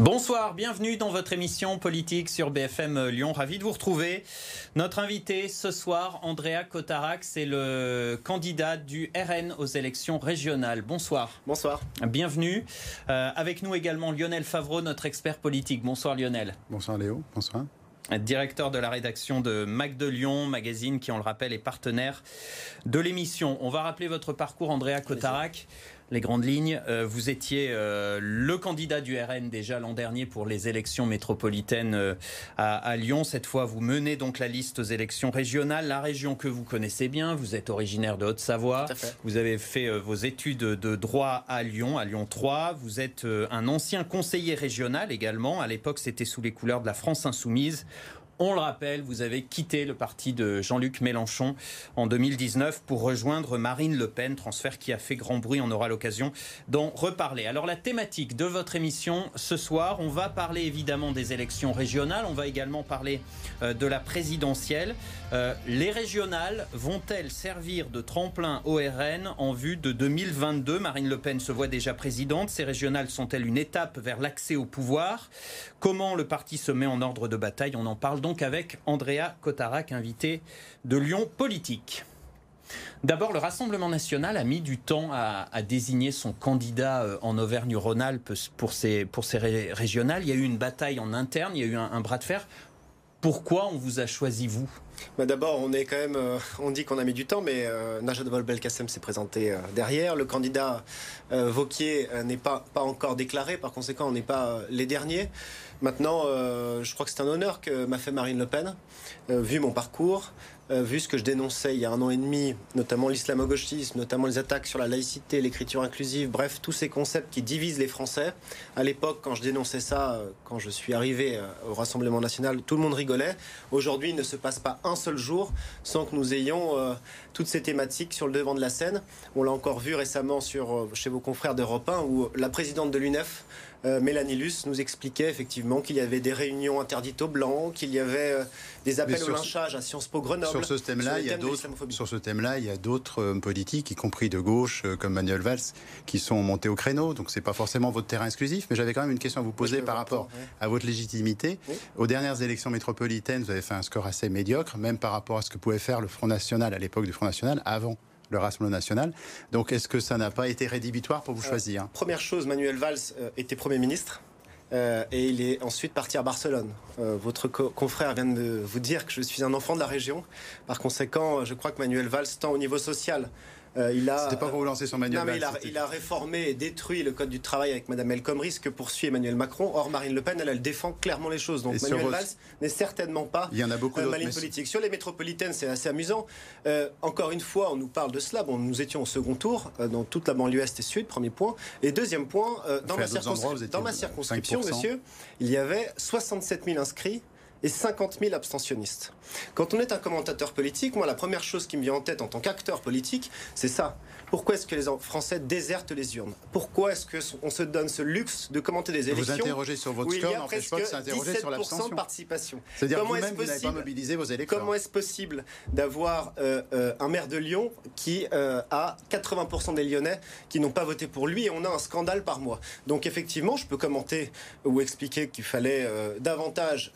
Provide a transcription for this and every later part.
Bonsoir, bienvenue dans votre émission politique sur BFM Lyon. Ravi de vous retrouver. Notre invité ce soir, Andrea Cotarac, c'est le candidat du RN aux élections régionales. Bonsoir. Bonsoir. Bienvenue. Euh, avec nous également Lionel Favreau, notre expert politique. Bonsoir Lionel. Bonsoir Léo. Bonsoir directeur de la rédaction de Mac de Lyon, magazine qui, on le rappelle, est partenaire de l'émission. On va rappeler votre parcours, Andrea Cotarac les grandes lignes. Euh, vous étiez euh, le candidat du RN déjà l'an dernier pour les élections métropolitaines euh, à, Lyon. Cette fois, vous menez donc la liste aux élections régionales, la région que vous connaissez bien. Vous êtes originaire de Haute-Savoie. Vous avez fait vos études de droit à Lyon, à Lyon 3. Vous êtes un ancien conseiller régional également. À l'époque, c'était sous les couleurs de la France insoumise. On le rappelle, vous avez quitté le parti de Jean-Luc Mélenchon en 2019 pour rejoindre Marine Le Pen, transfert qui a fait grand bruit. On aura l'occasion d'en reparler. Alors la thématique de votre émission ce soir, on va parler évidemment des élections régionales, on va également parler euh, de la présidentielle. Euh, les régionales vont-elles servir de tremplin au RN en vue de 2022 Marine Le Pen se voit déjà présidente. Ces régionales sont-elles une étape vers l'accès au pouvoir? Comment le parti se met en ordre de bataille? On en parle donc avec Andrea Cotarac, invité de Lyon Politique. D'abord, le Rassemblement national a mis du temps à, désigner son candidat euh, en Auvergne-Rhône-Alpes pour ses, pour régionales. Il y a eu une bataille en interne, il y a eu un bras de fer. Pourquoi on vous a choisi, vous? Bah D'abord, on est quand même, euh, on dit qu'on a mis du temps, mais euh, Najat Vallaud-Belkacem s'est présenté euh, derrière. Le candidat Vauquier n'est pas, pas encore déclaré, par conséquent, on n'est pas les derniers. Maintenant, je crois que c'est un honneur que m'a fait Marine Le Pen, vu mon parcours, euh, vu ce que je dénonçais il y a un an et demi, notamment l'islamo-gauchisme, notamment les attaques sur la laïcité, l'écriture inclusive, bref, tous ces concepts qui divisent les Français. À l'époque, quand je dénonçais ça, euh, quand je suis arrivé euh, au Rassemblement national, tout le monde rigolait. Aujourd'hui, il ne se passe pas un seul jour sans que nous ayons toutes ces thématiques sur le devant de la scène. On l'a encore vu récemment sur, chez vos confrères d'Europe 1, où la présidente de l'UNEF, euh, Mélanie Luce nous expliquait effectivement qu'il y avait des réunions interdites aux blancs, qu'il y avait euh, des appels au lynchage à Sciences Po Grenoble. Sur ce thème-là, il, y a d'autres. Sur ce thème-là, il y a d'autres euh, politiques, y compris de gauche, comme Manuel Valls, qui sont montés au créneau. Donc c'est pas forcément votre terrain exclusif, mais j'avais quand même une question à vous poser par rapport à votre légitimité. Aux dernières élections métropolitaines, vous avez fait un score assez médiocre, même par rapport à ce que pouvait faire le Front National à l'époque du Front National avant le Rassemblement national. Donc est-ce que ça n'a pas été rédhibitoire pour vous euh, choisir Première chose, Manuel Valls euh, était Premier ministre. Euh, et il est ensuite parti à Barcelone. votre confrère vient de vous dire que je suis un enfant de la région. Par conséquent, je crois que Manuel Valls, tant au niveau social euh, il a. C'était pas pour vous lancer son manuel. Non, mais il a, réformé et détruit le code du travail avec Madame El Khomri, ce que poursuit Emmanuel Macron. Or, Marine Le Pen, elle, elle défend clairement les choses. Donc, Manuel Valls n'est certainement pas. Il y en a beaucoup euh, politique. Sur les métropolitaines, c'est assez amusant. Euh, encore une fois, on nous parle de cela. Bon, nous étions au second tour dans toute la banlieue est et sud, premier point. Et deuxième point, dans, ma, dans ma circonscription, monsieur, il y avait 67 000 inscrits et 50 000 abstentionnistes. Quand on est un commentateur politique, moi, la première chose qui me vient en tête en tant qu'acteur politique, c'est ça. Pourquoi est-ce que les Français désertent les urnes? Pourquoi est-ce qu'on se donne ce luxe de commenter des élections Vous interrogez sur votre score n'empêche pas de s'interroger sur l'abstention. de participation? C'est-à-dire que vous-même, vous n'avez pas mobilisé vos électeurs. Comment est-ce possible d'avoir euh, euh, un maire de Lyon qui euh, a 80% des Lyonnais qui n'ont pas voté pour lui et on a un scandale par mois? Donc effectivement, je peux commenter ou expliquer qu'il fallait davantage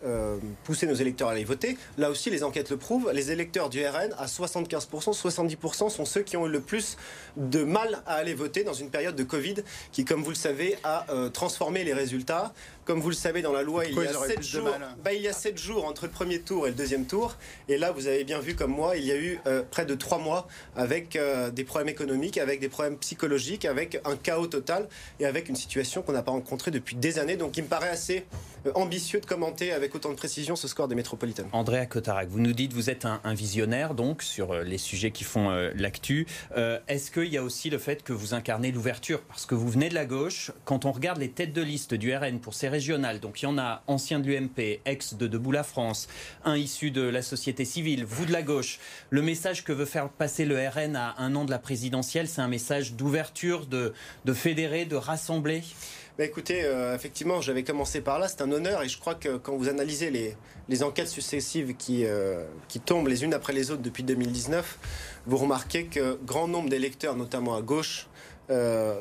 pousser nos électeurs à aller voter. Là aussi, les enquêtes le prouvent. Les électeurs du RN, à 75%, 70% sont ceux qui ont eu le plus de mal à aller voter dans une période de Covid qui, comme vous le savez, a euh, transformé les résultats. Comme vous le savez, dans la loi, il y, a 7 jours, bah, il y a 7 jours entre le premier tour et le deuxième tour. Et là, vous avez bien vu comme moi, il y a eu euh, près de 3 mois avec euh, des problèmes économiques, avec des problèmes psychologiques, avec un chaos total et avec une situation qu'on n'a pas rencontrée depuis des années. Donc il me paraît assez ambitieux de commenter avec autant de précision ce score des métropolitaines. Andrea Cotarac, vous nous dites vous êtes un, visionnaire donc sur les sujets qui font l'actu. Est-ce qu'il y a aussi le fait que vous incarnez l'ouverture? Parce que vous venez de la gauche. Quand on regarde les têtes de liste du RN pour ces régionales, donc il y en a ancien de l'UMP, ex de Debout la France, un issu de la société civile, vous de la gauche. Le message que veut faire passer le RN à un an de la présidentielle, c'est un message d'ouverture, de fédérer, de rassembler? Bah écoutez, euh, effectivement, j'avais commencé par là, c'est un honneur et je crois que quand vous analysez les, enquêtes successives qui, euh, qui tombent les unes après les autres depuis 2019, vous remarquez que grand nombre d'électeurs, notamment à gauche, euh,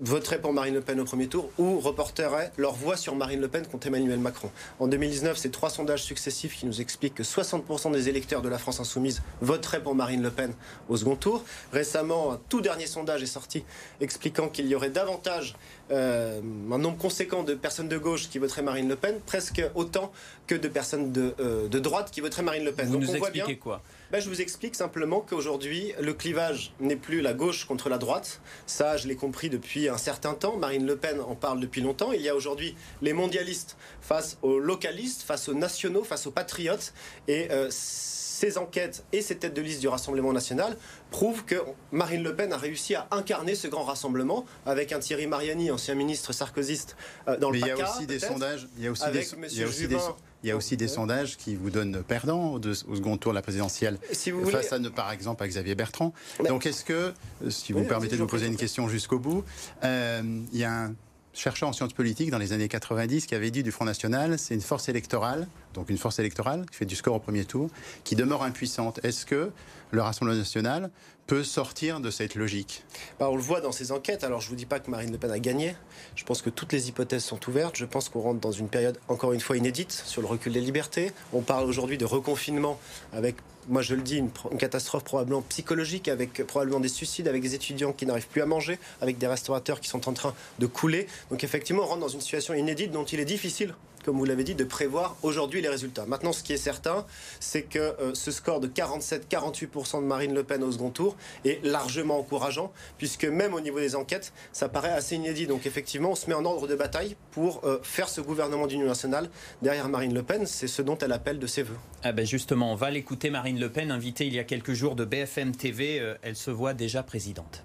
voteraient pour Marine Le Pen au premier tour ou reporteraient leur voix sur Marine Le Pen contre Emmanuel Macron. En 2019, c'est trois sondages successifs qui nous expliquent que 60% des électeurs de la France insoumise voteraient pour Marine Le Pen au second tour. Récemment, un tout dernier sondage est sorti expliquant qu'il y aurait davantage euh, un nombre conséquent de personnes de gauche qui voteraient Marine Le Pen, presque autant que de personnes de, euh, de droite qui voteraient Marine Le Pen. Vous Donc nous on voit bien, quoi? Ben, Je vous explique simplement qu'aujourd'hui, le clivage n'est plus la gauche contre la droite. Ça, je l'ai compris depuis un certain temps. Marine Le Pen en parle depuis longtemps. Il y a aujourd'hui les mondialistes face aux localistes, face aux nationaux, face aux patriotes. Et euh, ces enquêtes et ces têtes de liste du Rassemblement national prouvent que Marine Le Pen a réussi à incarner ce grand rassemblement avec un Thierry Mariani, ancien ministre sarkozyste, euh, dans le Mais il y a aussi des sondages, il y a aussi des, il y a aussi des, il y a aussi des sondages qui vous donnent perdant au, second tour de la présidentielle. Si vous face à, par exemple, à Xavier Bertrand. Donc, est-ce que, si vous me permettez de vous poser une question jusqu'au bout, euh, il y a un chercheur en sciences politiques dans les années 90 qui avait dit du Front National, c'est une force électorale, donc une force électorale qui fait du score au premier tour, qui demeure impuissante. Est-ce que le Rassemblement national peut sortir de cette logique? Bah, On le voit dans ces enquêtes. Alors je ne vous dis pas que Marine Le Pen a gagné. Je pense que toutes les hypothèses sont ouvertes. Je pense qu'on rentre dans une période encore une fois inédite sur le recul des libertés. On parle aujourd'hui de reconfinement avec moi je le dis, une, catastrophe probablement psychologique, avec probablement des suicides, avec des étudiants qui n'arrivent plus à manger, avec des restaurateurs qui sont en train de couler. Donc effectivement, on rentre dans une situation inédite dont il est difficile comme vous l'avez dit, de prévoir aujourd'hui les résultats. Maintenant, ce qui est certain, c'est que euh, ce score de 47-48% de Marine Le Pen au second tour est largement encourageant, puisque même au niveau des enquêtes, ça paraît assez inédit. Donc effectivement, on se met en ordre de bataille pour euh, faire ce gouvernement d'union nationale derrière Marine Le Pen. C'est ce dont elle appelle de ses voeux. Ah ben justement, on va l'écouter, Marine Le Pen, invitée il y a quelques jours de BFM TV. Euh, elle se voit déjà présidente.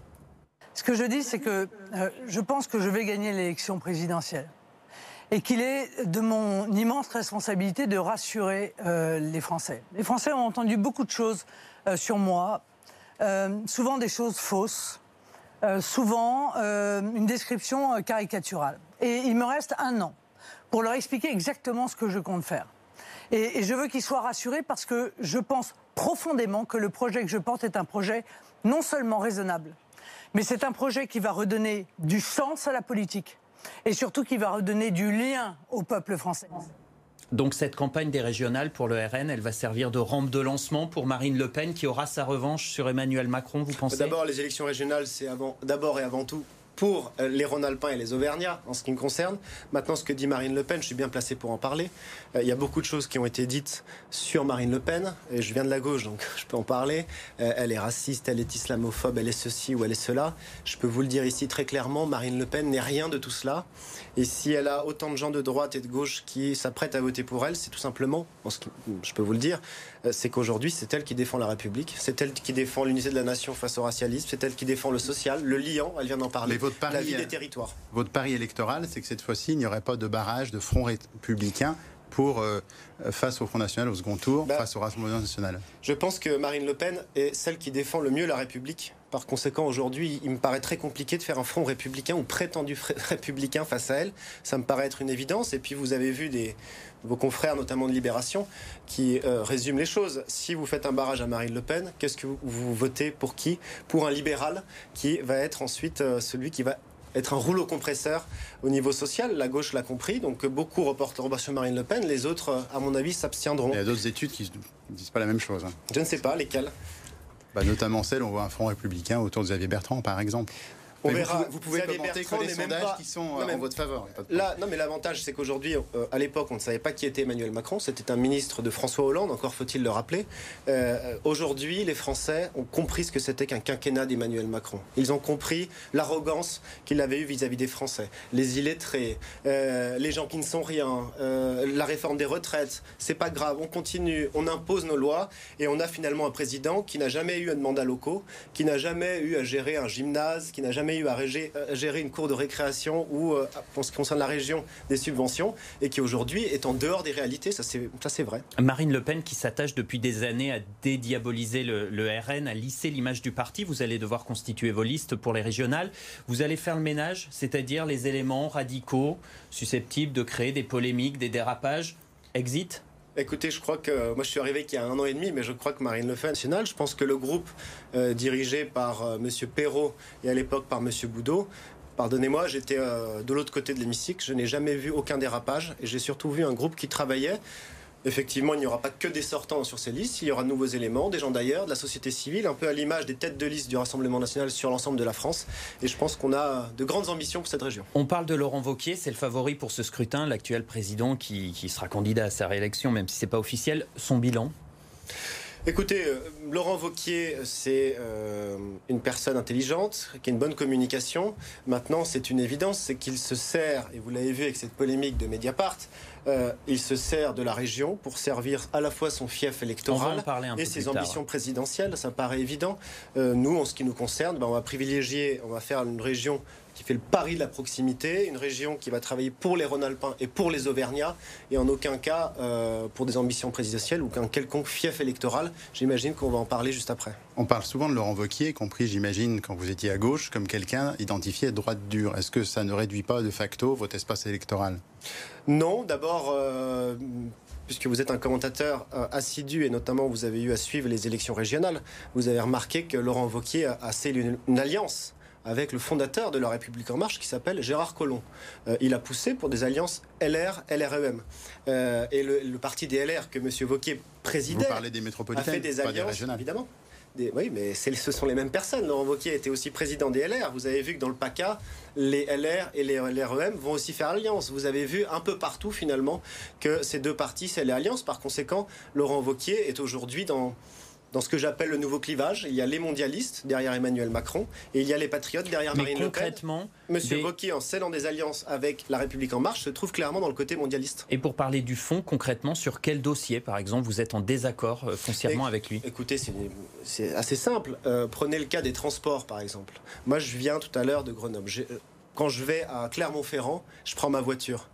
Ce que je dis, c'est que je pense que je vais gagner l'élection présidentielle et qu'il est de mon immense responsabilité de rassurer euh, les Français. Les Français ont entendu beaucoup de choses euh, sur moi, euh, souvent des choses fausses, souvent une description caricaturale. Et il me reste un an pour leur expliquer exactement ce que je compte faire. Et, et je veux qu'ils soient rassurés parce que je pense profondément que le projet que je porte est un projet non seulement raisonnable, mais c'est un projet qui va redonner du sens à la politique et surtout qui va redonner du lien au peuple français. Donc cette campagne des régionales pour le RN, elle va servir de rampe de lancement pour Marine Le Pen qui aura sa revanche sur Emmanuel Macron, vous pensez? D'abord, les élections régionales, c'est d'abord et avant tout pour euh, les Rhône-Alpins et les Auvergnats, en ce qui me concerne. Maintenant, ce que dit Marine Le Pen, je suis bien placé pour en parler. Euh, il y a beaucoup de choses qui ont été dites sur Marine Le Pen, et je viens de la gauche, donc je peux en parler. Euh, elle est raciste, elle est islamophobe, elle est ceci ou elle est cela. Je peux vous le dire ici très clairement, Marine Le Pen n'est rien de tout cela. Et si elle a autant de gens de droite et de gauche qui s'apprêtent à voter pour elle, c'est tout simplement, je peux vous le dire, c'est qu'aujourd'hui, c'est elle qui défend la République, c'est elle qui défend l'unité de la nation face au racialisme, c'est elle qui défend le social, le liant, elle vient d'en parler votre pari, la vie des territoires. Votre pari électoral, c'est que cette fois-ci, il n'y aurait pas de barrage de front républicain pour euh, face au Front National au second tour, bah, face au Rassemblement National Je pense que Marine Le Pen est celle qui défend le mieux la République. Par conséquent, aujourd'hui, il me paraît très compliqué de faire un front républicain ou prétendu républicain face à elle. Ça me paraît être une évidence. Et puis, vous avez vu des, vos confrères, notamment de Libération, qui euh, résument les choses. Si vous faites un barrage à Marine Le Pen, qu'est-ce que vous, votez pour qui? Pour un libéral qui va être ensuite euh, celui qui va être un rouleau compresseur au niveau social. La gauche l'a compris, donc beaucoup reportent sur Marine Le Pen. Les autres, euh, à mon avis, s'abstiendront. Il y a d'autres études qui ne disent pas la même chose. Hein. Je ne sais pas, lesquelles bah, Notamment celle, on voit un front républicain autour de Xavier Bertrand, par exemple. On verra. Vous, pouvez commenter que les sondages qui sont en votre faveur. Là, non, mais l'avantage, c'est qu'aujourd'hui, euh, à l'époque, on ne savait pas qui était Emmanuel Macron. C'était un ministre de François Hollande, encore faut-il le rappeler. Euh, aujourd'hui, les Français ont compris ce que c'était qu'un quinquennat d'Emmanuel Macron. Ils ont compris l'arrogance qu'il avait eue vis-à-vis des Français. Les illettrés, euh, les gens qui ne sont rien, la réforme des retraites. C'est pas grave, on continue, on impose nos lois et on a finalement un président qui n'a jamais eu un mandat locaux, qui n'a jamais eu à gérer un gymnase, qui n'a jamais eu à euh, gérer une cour de récréation ou, euh, en ce qui concerne la région, des subventions, et qui aujourd'hui est en dehors des réalités, ça c'est vrai. Marine Le Pen qui s'attache depuis des années à dédiaboliser le, le RN, à lisser l'image du parti, vous allez devoir constituer vos listes pour les régionales. Vous allez faire le ménage, c'est-à-dire les éléments radicaux susceptibles de créer des polémiques, des dérapages. Exit? Écoutez, je crois que moi je suis arrivé qu'il y a un an et demi, mais je crois que Marine Le Pen national. Je pense que le groupe euh, dirigé par M. Euh, Monsieur Perrault et à l'époque par Monsieur Boudot Pardonnez-moi, j'étais de l'autre côté de l'hémicycle, je n'ai jamais vu aucun dérapage et j'ai surtout vu un groupe qui travaillait Effectivement, il n'y aura pas que des sortants sur ces listes, il y aura de nouveaux éléments, des gens d'ailleurs, de la société civile, un peu à l'image des têtes de liste du Rassemblement national sur l'ensemble de la France. Et je pense qu'on a de grandes ambitions pour cette région. On parle de Laurent Vauquier, c'est le favori pour ce scrutin, l'actuel président qui, sera candidat à sa réélection, même si ce n'est pas officiel. Son bilan? Écoutez, euh, Laurent Vauquier, c'est euh, une personne intelligente, qui a une bonne communication. Maintenant, c'est une évidence, c'est qu'il se sert, et vous l'avez vu avec cette polémique de Mediapart, euh, il se sert de la région pour servir à la fois son fief électoral et ses ambitions présidentielles. Ça paraît évident. Euh, nous, en ce qui nous concerne, ben, on va privilégier, on va faire une région qui fait le pari de la proximité, une région qui va travailler pour les Rhône-Alpins et pour les Auvergnats, et en aucun cas euh, pour des ambitions présidentielles ou qu'un quelconque fief électoral. J'imagine qu'on va en parler juste après. On parle souvent de Laurent Wauquiez, compris, j'imagine, quand vous étiez à gauche, comme quelqu'un identifié à droite dure. Est-ce que ça ne réduit pas de facto votre espace électoral? Non, d'abord. Euh, puisque vous êtes un commentateur euh, assidu et notamment vous avez eu à suivre les élections régionales, vous avez remarqué que Laurent Wauquiez a scellé une alliance avec le fondateur de la République en marche qui s'appelle Gérard Collomb. Euh, il a poussé pour des alliances LR, LREM. Euh, et le, parti des LR que M. Wauquiez présidait Vous parlez des métropolitaines, a fait des alliances, évidemment. oui, mais ce sont les mêmes personnes. Laurent Wauquiez était aussi président des LR. Vous avez vu que dans le PACA, les LR et les LREM vont aussi faire alliance. Vous avez vu un peu partout finalement que ces deux partis, c'est les alliances. Par conséquent, Laurent Wauquiez est aujourd'hui dans, dans ce que j'appelle le nouveau clivage. Il y a les mondialistes derrière Emmanuel Macron et il y a les patriotes derrière Marine Le Pen. Monsieur des... en scellant des alliances avec La République En Marche, se trouve clairement dans le côté mondialiste. Et pour parler du fond, concrètement, sur quel dossier, par exemple, vous êtes en désaccord euh, foncièrement avec lui? Écoutez, c'est assez simple. Euh, prenez le cas des transports, par exemple. Moi, je viens tout à l'heure de Grenoble. Euh, quand je vais à Clermont-Ferrand, je prends ma voiture.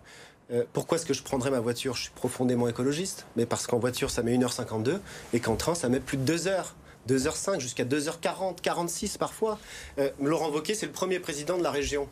Euh, pourquoi est-ce que je prendrais ma voiture? Je suis profondément écologiste, mais parce qu'en voiture, ça met 1h52 et qu'en train, ça met plus de 2 heures. 2h05 jusqu'à 2h40, 46 parfois. Euh, Laurent Wauquiez, c'est le premier président de la région.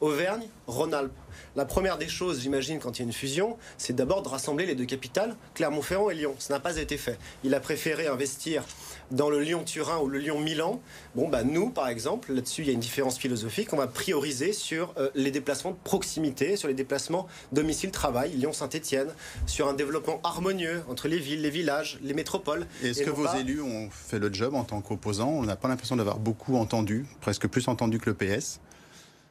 Auvergne, Rhône-Alpes. La première des choses, j'imagine, quand il y a une fusion, c'est d'abord de rassembler les deux capitales, Clermont-Ferrand et Lyon. Ça n'a pas été fait. Il a préféré investir dans le Lyon-Turin ou le Lyon-Milan. Bon, bah, nous, par exemple, là-dessus, il y a une différence philosophique. On va prioriser sur euh, les déplacements de proximité, sur les déplacements domicile-travail, Lyon-Saint-Etienne, sur un développement harmonieux entre les villes, les villages, les métropoles. Est-ce que vos élus ont fait le job en tant qu'opposants? On n'a pas l'impression d'avoir beaucoup entendu, presque plus entendu que le PS.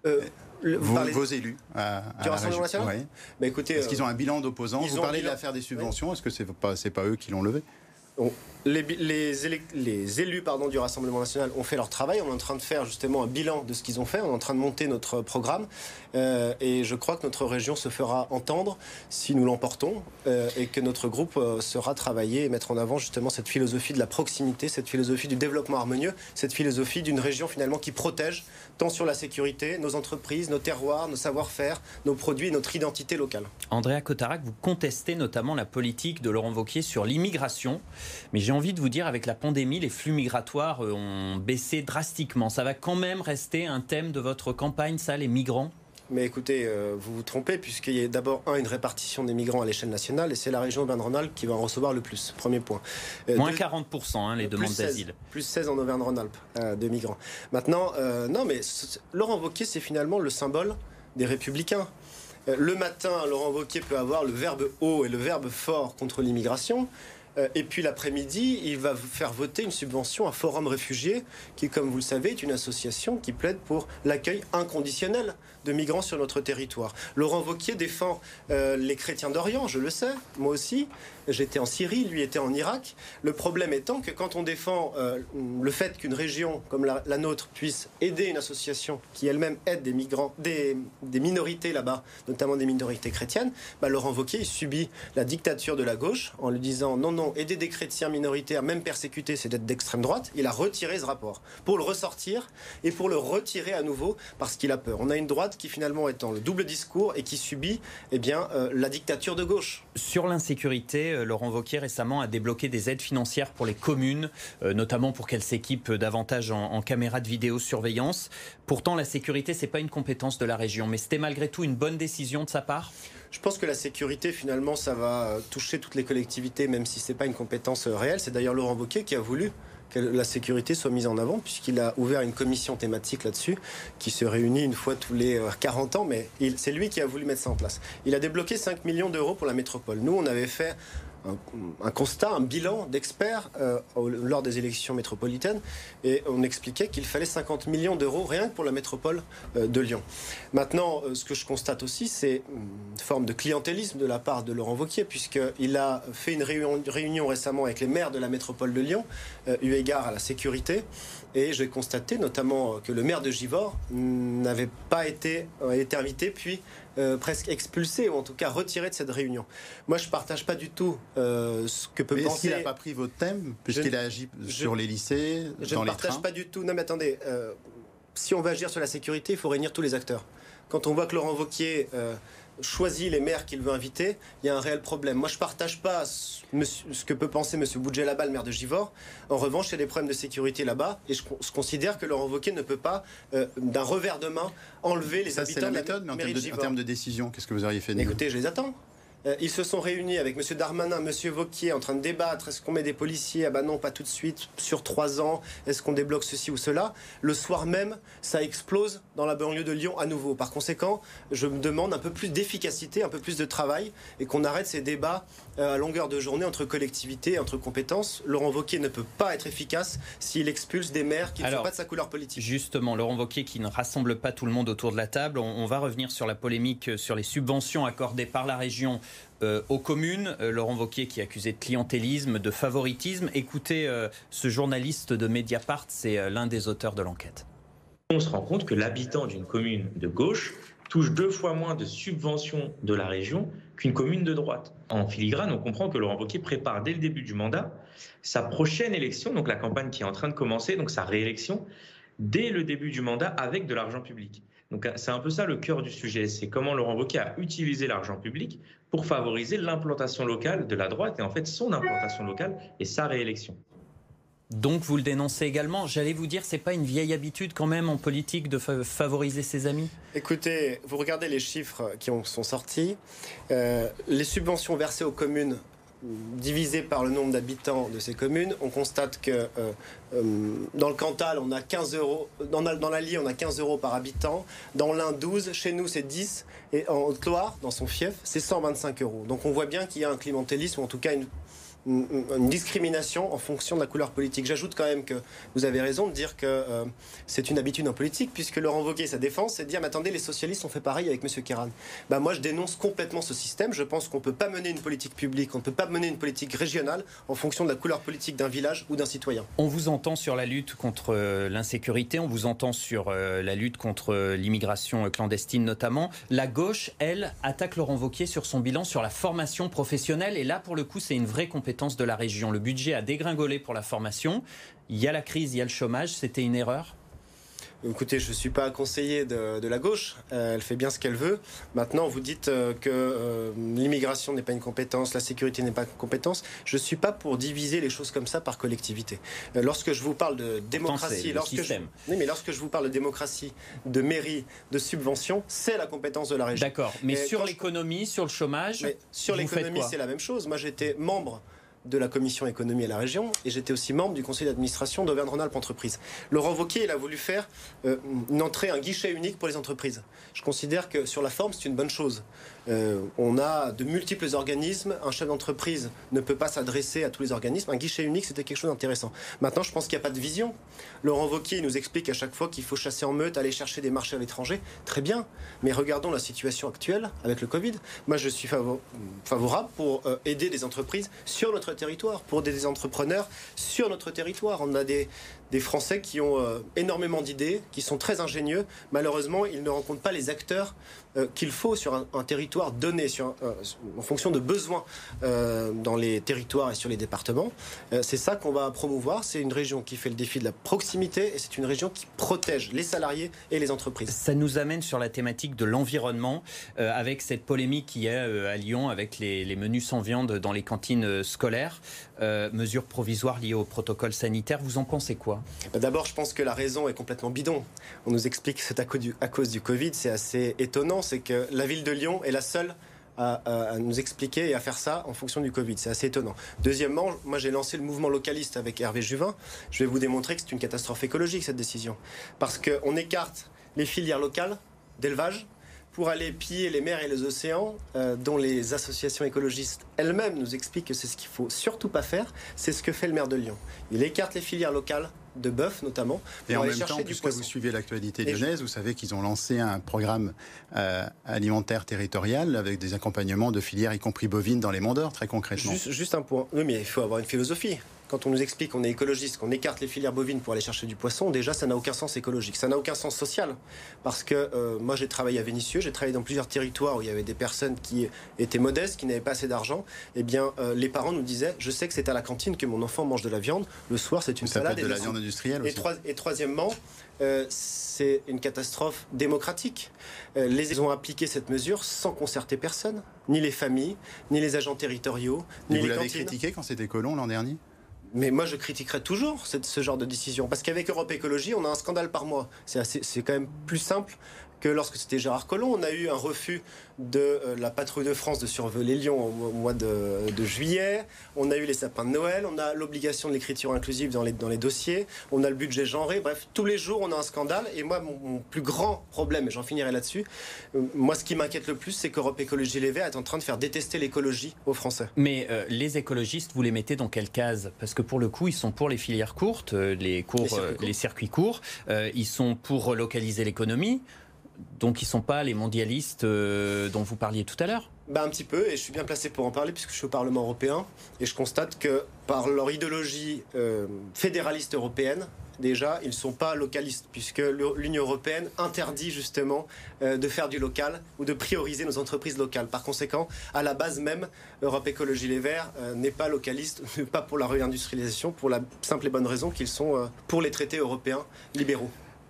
Euh, vos, élus à, du Rassemblement national bah, Est-ce qu'ils ont un bilan d'opposants? Vous parlez de l'affaire des subventions. Est-ce que c'est pas, pas eux qui l'ont levé? Les, élus du Rassemblement national ont fait leur travail. On est en train de faire justement un bilan de ce qu'ils ont fait. On est en train de monter notre programme. Euh, et je crois que notre région se fera entendre si nous l'emportons euh, et que notre groupe euh, sera travaillé et mettre en avant justement cette philosophie de la proximité, cette philosophie du développement harmonieux, cette philosophie d'une région finalement qui protège tant sur la sécurité, nos entreprises, nos terroirs, nos savoir-faire, nos produits, notre identité locale. Andrea Cotarac, vous contestez notamment la politique de Laurent Wauquiez sur l'immigration. Mais j'ai envie de vous dire, avec la pandémie, les flux migratoires euh, ont baissé drastiquement. Ça va quand même rester un thème de votre campagne, ça, les migrants? Mais écoutez, euh, vous vous trompez, puisqu'il y a d'abord, un, une répartition des migrants à l'échelle nationale, et c'est la région Auvergne-Rhône-Alpes qui va en recevoir le plus. Premier point. Euh, Moins 40%, hein, les demandes d'asile. Plus 16 en Auvergne-Rhône-Alpes de migrants. Maintenant, non, mais Laurent Wauquiez, c'est finalement le symbole des républicains. Le matin, Laurent Wauquiez peut avoir le verbe haut et le verbe fort contre l'immigration. Euh, et puis l'après-midi, il va faire voter une subvention à Forum Réfugiés, qui, comme vous le savez, est une association qui plaide pour l'accueil inconditionnel de migrants sur notre territoire. Laurent Wauquiez défend euh, les chrétiens d'Orient, je le sais, moi aussi. J'étais en Syrie, lui était en Irak. Le problème étant que quand on défend euh, le fait qu'une région comme la, nôtre puisse aider une association qui elle-même aide des migrants, des, minorités là-bas, notamment des minorités chrétiennes, bah, Laurent Wauquiez il subit la dictature de la gauche en lui disant non, non, aider des chrétiens minoritaires, même persécutés, c'est d'être d'extrême droite. Il a retiré ce rapport pour le ressortir et pour le retirer à nouveau parce qu'il a peur. On a une droite qui finalement est dans le double discours et qui subit eh bien, euh, la dictature de gauche. Sur l'insécurité, euh, Laurent Wauquiez récemment a débloqué des aides financières pour les communes, euh, notamment pour qu'elles s'équipent davantage en, caméras de vidéosurveillance. Pourtant, la sécurité, c'est pas une compétence de la région, mais c'était malgré tout une bonne décision de sa part? Je pense que la sécurité, finalement, ça va toucher toutes les collectivités, même si ce n'est pas une compétence réelle. C'est d'ailleurs Laurent Wauquiez qui a voulu que la sécurité soit mise en avant, puisqu'il a ouvert une commission thématique là-dessus, qui se réunit une fois tous les 40 ans, mais c'est lui qui a voulu mettre ça en place. Il a débloqué 5 millions d'euros pour la métropole. Nous, on avait fait un, constat, un bilan d'experts euh, lors des élections métropolitaines et on expliquait qu'il fallait 50 millions d'euros rien que pour la métropole euh, de Lyon. Maintenant, euh, ce que je constate aussi, c'est une forme de clientélisme de la part de Laurent Vauquier puisqu'il a fait une réunion, récemment avec les maires de la métropole de Lyon, eu égard à la sécurité. Et j'ai constaté notamment que le maire de Givors n'avait pas été, été invité, puis euh, presque expulsé ou en tout cas retiré de cette réunion. Moi, je partage pas du tout euh, ce que peut mais penser. Est-ce qu'il n'a pas pris votre thème puisqu'il a agi sur les lycées, je dans ne partage pas du tout. Non, mais attendez. Euh, si on va agir sur la sécurité, il faut réunir tous les acteurs. Quand on voit que Laurent Vauquier choisit les maires qu'il veut inviter, il y a un réel problème. Moi, je ne partage pas ce, que peut penser M. Boudjelaba, le maire de Givors. En revanche, il y a des problèmes de sécurité là-bas et je, considère que Laurent Wauquiez ne peut pas, euh, d'un revers de main, enlever les habitants la de la méthode, mais en termes de, en termes de décision, qu'est-ce que vous auriez fait Écoutez, je les attends. Euh, ils se sont réunis avec M. Darmanin, M. Vauquier, en train de débattre. Est-ce qu'on met des policiers? Ah ben non, pas tout de suite. Sur trois ans, est-ce qu'on débloque ceci ou cela? Le soir même, ça explose dans la banlieue de Lyon à nouveau. Par conséquent, je me demande un peu plus d'efficacité, un peu plus de travail et qu'on arrête ces débats euh, à longueur de journée entre collectivités, entre compétences. Laurent Vauquier ne peut pas être efficace s'il expulse des maires qui ne sont pas de sa couleur politique. Justement, Laurent Vauquier qui ne rassemble pas tout le monde autour de la table. On, va revenir sur la polémique sur les subventions accordées par la région euh, aux communes. Euh, Laurent Vauquier qui est accusé de clientélisme, de favoritisme. Écoutez, ce journaliste de Mediapart, c'est l'un des auteurs de l'enquête. On se rend compte que l'habitant d'une commune de gauche touche deux fois moins de subventions de la région qu'une commune de droite. En filigrane, on comprend que Laurent Wauquiez prépare dès le début du mandat sa prochaine élection, donc la campagne qui est en train de commencer, donc sa réélection, dès le début du mandat avec de l'argent public. Donc c'est un peu ça le cœur du sujet, c'est comment Laurent Wauquiez a utilisé l'argent public pour favoriser l'implantation locale de la droite et en fait son implantation locale et sa réélection. Donc vous le dénoncez également. J'allais vous dire, c'est pas une vieille habitude quand même en politique de favoriser ses amis? Écoutez, vous regardez les chiffres qui sont sortis. Euh, les subventions versées aux communes divisées par le nombre d'habitants de ces communes, on constate que euh, euh, dans le Cantal, on a 15 euros, dans, dans l'Allier, on a 15 euros par habitant, dans l'Ain, 12, chez nous, c'est 10, et en Haute-Loire, dans son fief, c'est 125 euros. Donc on voit bien qu'il y a un clientélisme, en tout cas une une discrimination en fonction de la couleur politique. J'ajoute quand même que vous avez raison de dire que euh, c'est une habitude en politique, puisque Laurent Wauquiez, sa défense, c'est de dire, mais attendez, les socialistes ont fait pareil avec M. Kéran. Bah, moi, je dénonce complètement ce système. Je pense qu'on ne peut pas mener une politique publique, on ne peut pas mener une politique régionale en fonction de la couleur politique d'un village ou d'un citoyen. On vous entend sur la lutte contre euh, l'insécurité, on vous entend sur euh, la lutte contre l'immigration clandestine notamment. La gauche, elle, attaque Laurent Wauquiez sur son bilan sur la formation professionnelle, et là, pour le coup, c'est une vraie compétence de la région. Le budget a dégringolé pour la formation. Il y a la crise, il y a le chômage. C'était une erreur Écoutez, je ne suis pas conseiller de, la gauche, euh, elle fait bien ce qu'elle veut. Maintenant, vous dites euh, que euh, l'immigration n'est pas une compétence, la sécurité n'est pas une compétence. Je ne suis pas pour diviser les choses comme ça par collectivité. lorsque je vous parle de démocratie, lorsque je, mais lorsque je vous parle de démocratie, de mairie, de subvention, c'est la compétence de la région. D'accord, mais sur l'économie, sur le chômage Sur l'économie, c'est la même chose. Moi, j'étais membre de la commission économie à la région et j'étais aussi membre du conseil d'administration d'Auvergne-Rhône-Alpes Entreprises. Laurent Wauquiez, il a voulu faire euh, une entrée, un guichet unique pour les entreprises. Je considère que sur la forme, c'est une bonne chose. Euh, on a de multiples organismes. Un chef d'entreprise ne peut pas s'adresser à tous les organismes. Un guichet unique, c'était quelque chose d'intéressant. Maintenant, je pense qu'il n'y a pas de vision. Laurent Wauquiez nous explique à chaque fois qu'il faut chasser en meute, aller chercher des marchés à l'étranger. Très bien. Mais regardons la situation actuelle avec le Covid. Moi, je suis favorable pour euh, aider des entreprises sur notre territoire, pour aider des entrepreneurs sur notre territoire. On a des, des Français qui ont euh, énormément d'idées, qui sont très ingénieux. Malheureusement, ils ne rencontrent pas les acteurs euh, qu'il faut sur un, territoire donné, sur euh, en fonction de besoins dans les territoires et sur les départements. c'est ça qu'on va promouvoir. C'est une région qui fait le défi de la proximité et c'est une région qui protège les salariés et les entreprises. Ça nous amène sur la thématique de l'environnement, avec cette polémique qui est à Lyon avec les, les, menus sans viande dans les cantines scolaires. mesures provisoires liées au protocole sanitaire. Vous en pensez quoi? Bah, d'abord, je pense que la raison est complètement bidon. On nous explique que c'est à, cause du, Covid. C'est assez étonnant. C'est que la ville de Lyon est la seule à, nous expliquer et à faire ça en fonction du Covid. C'est assez étonnant. Deuxièmement, moi j'ai lancé le mouvement localiste avec Hervé Juvin. Je vais vous démontrer que c'est une catastrophe écologique cette décision. Parce qu'on écarte les filières locales d'élevage pour aller piller les mers et les océans, euh, dont les associations écologistes elles-mêmes nous expliquent que c'est ce qu'il faut surtout pas faire. C'est ce que fait le maire de Lyon. Il écarte les filières locales de bœuf notamment. Et en même temps, puisque vous suivez l'actualité lyonnaise, vous savez qu'ils ont lancé un programme euh, alimentaire territorial avec des accompagnements de filières, y compris bovines, dans les Monts d'Or, très concrètement. Juste, juste un point. Oui, mais il faut avoir une philosophie quand on nous explique qu'on est écologiste, qu'on écarte les filières bovines pour aller chercher du poisson, déjà ça n'a aucun sens écologique, ça n'a aucun sens social. Parce que euh, moi j'ai travaillé à Vénissieux, j'ai travaillé dans plusieurs territoires où il y avait des personnes qui étaient modestes, qui n'avaient pas assez d'argent. Eh bien, euh, les parents nous disaient Je sais que c'est à la cantine que mon enfant mange de la viande, le soir c'est une ça salade. Peut de la viande industrielle aussi. Et, troisièmement, euh, c'est une catastrophe démocratique. les ont appliqué cette mesure sans concerter personne, ni les familles, ni les agents territoriaux, ni vous l'avez critiqué quand c'était colon l'an dernier? Mais moi, je critiquerai toujours ce genre de décision. Parce qu'avec Europe Écologie, on a un scandale par mois. C'est quand même plus simple que lorsque c'était Gérard Collomb, on a eu un refus de euh, la patrouille de France de survoler Lyon au, mois de, juillet. On a eu les sapins de Noël. On a l'obligation de l'écriture inclusive dans les, dans les dossiers. On a le budget genré. Bref, tous les jours, on a un scandale. Et moi, mon, plus grand problème, et j'en finirai là-dessus, euh, moi, ce qui m'inquiète le plus, c'est qu'Europe Écologie Les Verts est en train de faire détester l'écologie aux Français. Mais euh, les écologistes, vous les mettez dans quelle case? Parce que pour le coup, ils sont pour les filières courtes, les, cours, les circuits courts. Les circuits courts. ils sont pour relocaliser l'économie donc ils ne sont pas les mondialistes euh, dont vous parliez tout à l'heure bah, Un petit peu, et je suis bien placé pour en parler puisque je suis au Parlement européen, et je constate que par leur idéologie euh, fédéraliste européenne, déjà, ils ne sont pas localistes, puisque l'Union européenne interdit justement euh, de faire du local ou de prioriser nos entreprises locales. Par conséquent, à la base même, Europe Écologie Les Verts n'est pas localiste, pas pour la réindustrialisation, pour la simple et bonne raison qu'ils sont pour les traités européens libéraux.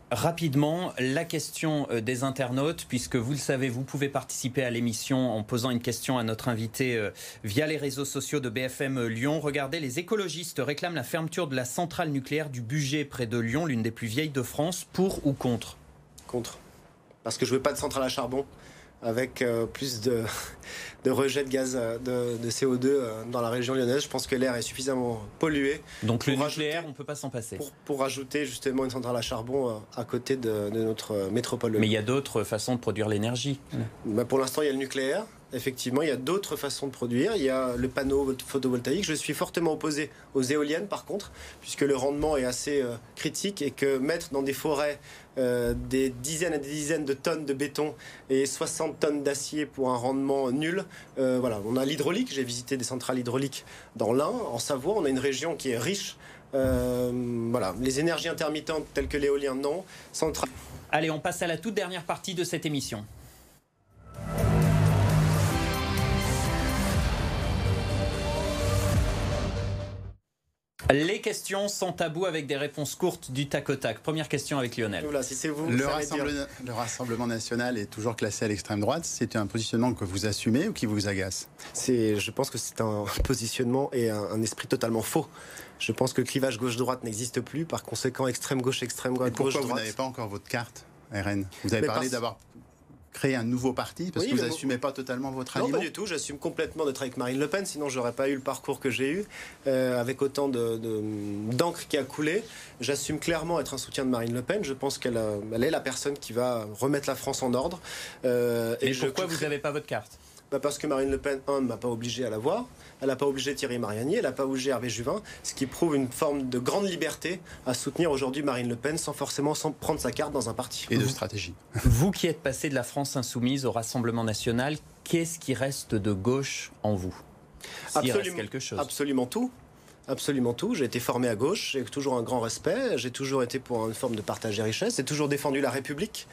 Rapidement, la question euh, des internautes, puisque vous le savez, vous pouvez participer à l'émission en posant une question à notre invité euh, via les réseaux sociaux de BFM Lyon. Regardez, les écologistes réclament la fermeture de la centrale nucléaire du budget près de Lyon, l'une des plus vieilles de France, pour ou contre? Contre. Parce que je veux pas de centrale à charbon avec euh, plus de, de rejet de gaz euh, de, CO2 euh, dans la région lyonnaise. Je pense que l'air est suffisamment pollué. Donc le nucléaire, on ne peut pas s'en passer. Pour, pour, rajouter justement une centrale à charbon à côté de, notre métropole. Mais il y a d'autres façons de produire l'énergie. Bah, pour l'instant, il y a le nucléaire. Effectivement, il y a d'autres façons de produire. Il y a le panneau photovoltaïque. Je suis fortement opposé aux éoliennes, par contre, puisque le rendement est assez critique et que mettre dans des forêts euh, des dizaines et des dizaines de tonnes de béton et 60 tonnes d'acier pour un rendement nul. Euh, voilà, on a l'hydraulique. J'ai visité des centrales hydrauliques dans l'Ain, en Savoie. On a une région qui est riche. Euh, voilà, les énergies intermittentes telles que l'éolien, non. Allez, on passe à la toute dernière partie de cette émission. Les questions sans tabou avec des réponses courtes du tac au tac. Première question avec Lionel. le, rassemblement national est toujours classé à l'extrême droite. C'est un positionnement que vous assumez ou qui vous agace Je pense que c'est un positionnement et un, esprit totalement faux. Je pense que le clivage gauche-droite n'existe plus. Par conséquent, extrême-gauche, extrême-droite, gauche-droite. Pourquoi vous n'avez pas encore votre carte RN Vous avez parlé d'avoir créer un nouveau parti Parce que vous n'assumez pas totalement votre Non, pas du tout. J'assume complètement d'être avec Marine Le Pen, sinon j'aurais pas eu le parcours que j'ai eu, euh, avec autant d'encre de, qui a coulé. J'assume clairement être un soutien de Marine Le Pen. Je pense qu'elle elle est la personne qui va remettre la France en ordre. Euh, et pourquoi vous n'avez pas votre carte? Bah Parce que Marine Le Pen, un, ne m'a pas obligé à l'avoir. Elle n'a pas obligé Thierry Mariani, elle n'a pas obligé Hervé Juvin, ce qui prouve une forme de grande liberté à soutenir aujourd'hui Marine Le Pen sans forcément prendre sa carte dans un parti. Et de stratégie. Vous qui êtes passé de la France insoumise au Rassemblement national, qu'est-ce qui reste de gauche en vous? Absolument, quelque chose. absolument tout. Absolument tout. J'ai été formé à gauche, j'ai toujours un grand respect, j'ai toujours été pour une forme de partage des richesses, j'ai toujours défendu la République.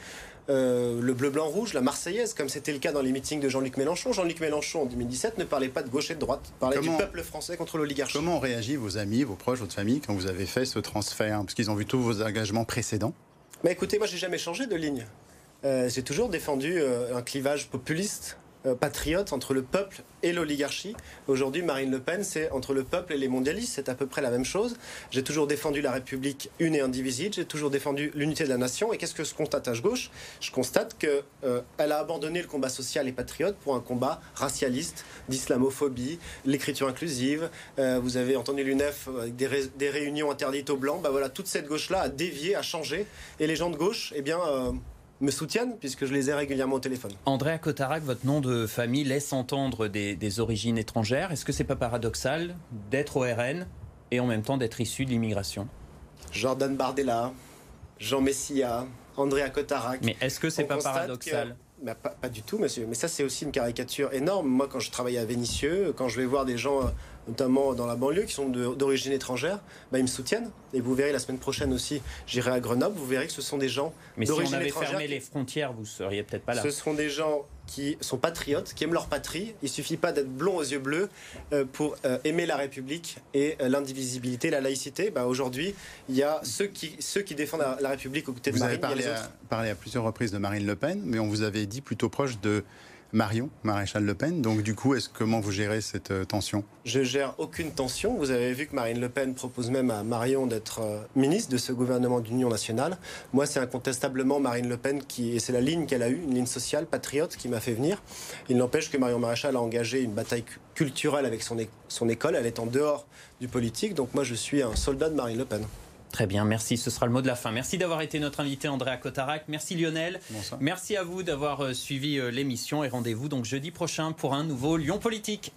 Euh, le bleu-blanc-rouge, la Marseillaise, comme c'était le cas dans les meetings de Jean-Luc Mélenchon. Jean-Luc Mélenchon, en 2017, ne parlait pas de gauche et de droite, parlait du peuple français contre l'oligarchie. Comment ont réagi vos amis, vos proches, votre famille quand vous avez fait ce transfert? Parce qu'ils ont vu tous vos engagements précédents. Mais écoutez, moi, j'ai jamais changé de ligne. Euh, j'ai toujours défendu euh, un clivage populiste patriote entre le peuple et l'oligarchie. Aujourd'hui, Marine Le Pen, c'est entre le peuple et les mondialistes. C'est à peu près la même chose. J'ai toujours défendu la République une et indivisible. J'ai toujours défendu l'unité de la nation. Et qu'est-ce que je constate à gauche? Je constate qu'elle euh, a abandonné le combat social et patriote pour un combat racialiste, d'islamophobie, l'écriture inclusive. Euh, vous avez entendu l'UNEF des, réunions interdites aux blancs. Bah voilà, toute cette gauche-là a dévié, a changé. Et les gens de gauche, eh bien me soutiennent puisque je les ai régulièrement au téléphone. André Cotarac, votre nom de famille laisse entendre des, origines étrangères. Est-ce que c'est pas paradoxal d'être au RN et en même temps d'être issu de l'immigration? Jordan Bardella, Jean Messia, André Cotarac. Mais est-ce que c'est pas paradoxal? pas, du tout, monsieur. Mais ça, c'est aussi une caricature énorme. Moi, quand je travaillais à Vénissieux, quand je vais voir des gens, notamment dans la banlieue, qui sont d'origine étrangère, bah, ils me soutiennent. Et vous verrez la semaine prochaine aussi, j'irai à Grenoble, vous verrez que ce sont des gens d'origine étrangère. Mais si on avait fermé les frontières, vous seriez peut-être pas là. Ce seront des gens qui sont patriotes, qui aiment leur patrie. Il suffit pas d'être blond aux yeux bleus euh, pour euh, aimer la République et euh, l'indivisibilité, la laïcité. Bah, Aujourd'hui, il y a ceux qui, ceux qui défendent la, République aux côtés de Marine. Vous avez parlé à plusieurs reprises de Marine Le Pen, mais on vous avait dit plutôt proche de Marion, maréchal Le Pen. Donc du coup, est-ce comment vous gérez cette euh, tension? Je gère aucune tension. Vous avez vu que Marine Le Pen propose même à Marion d'être euh, ministre de ce gouvernement d'union nationale. Moi, c'est incontestablement Marine Le Pen qui, et c'est la ligne qu'elle a eue, une ligne sociale, patriote, qui m'a fait venir. Il n'empêche que Marion Maréchal a engagé une bataille culturelle avec son, son école. Elle est en dehors du politique. Donc moi, je suis un soldat de Marine Le Pen. Très bien, merci. Ce sera le mot de la fin. Merci d'avoir été notre invité, Andréa Cotarac. Merci Lionel. Merci à vous d'avoir euh, suivi euh, l'émission et rendez-vous donc jeudi prochain pour un nouveau Lyon Politique.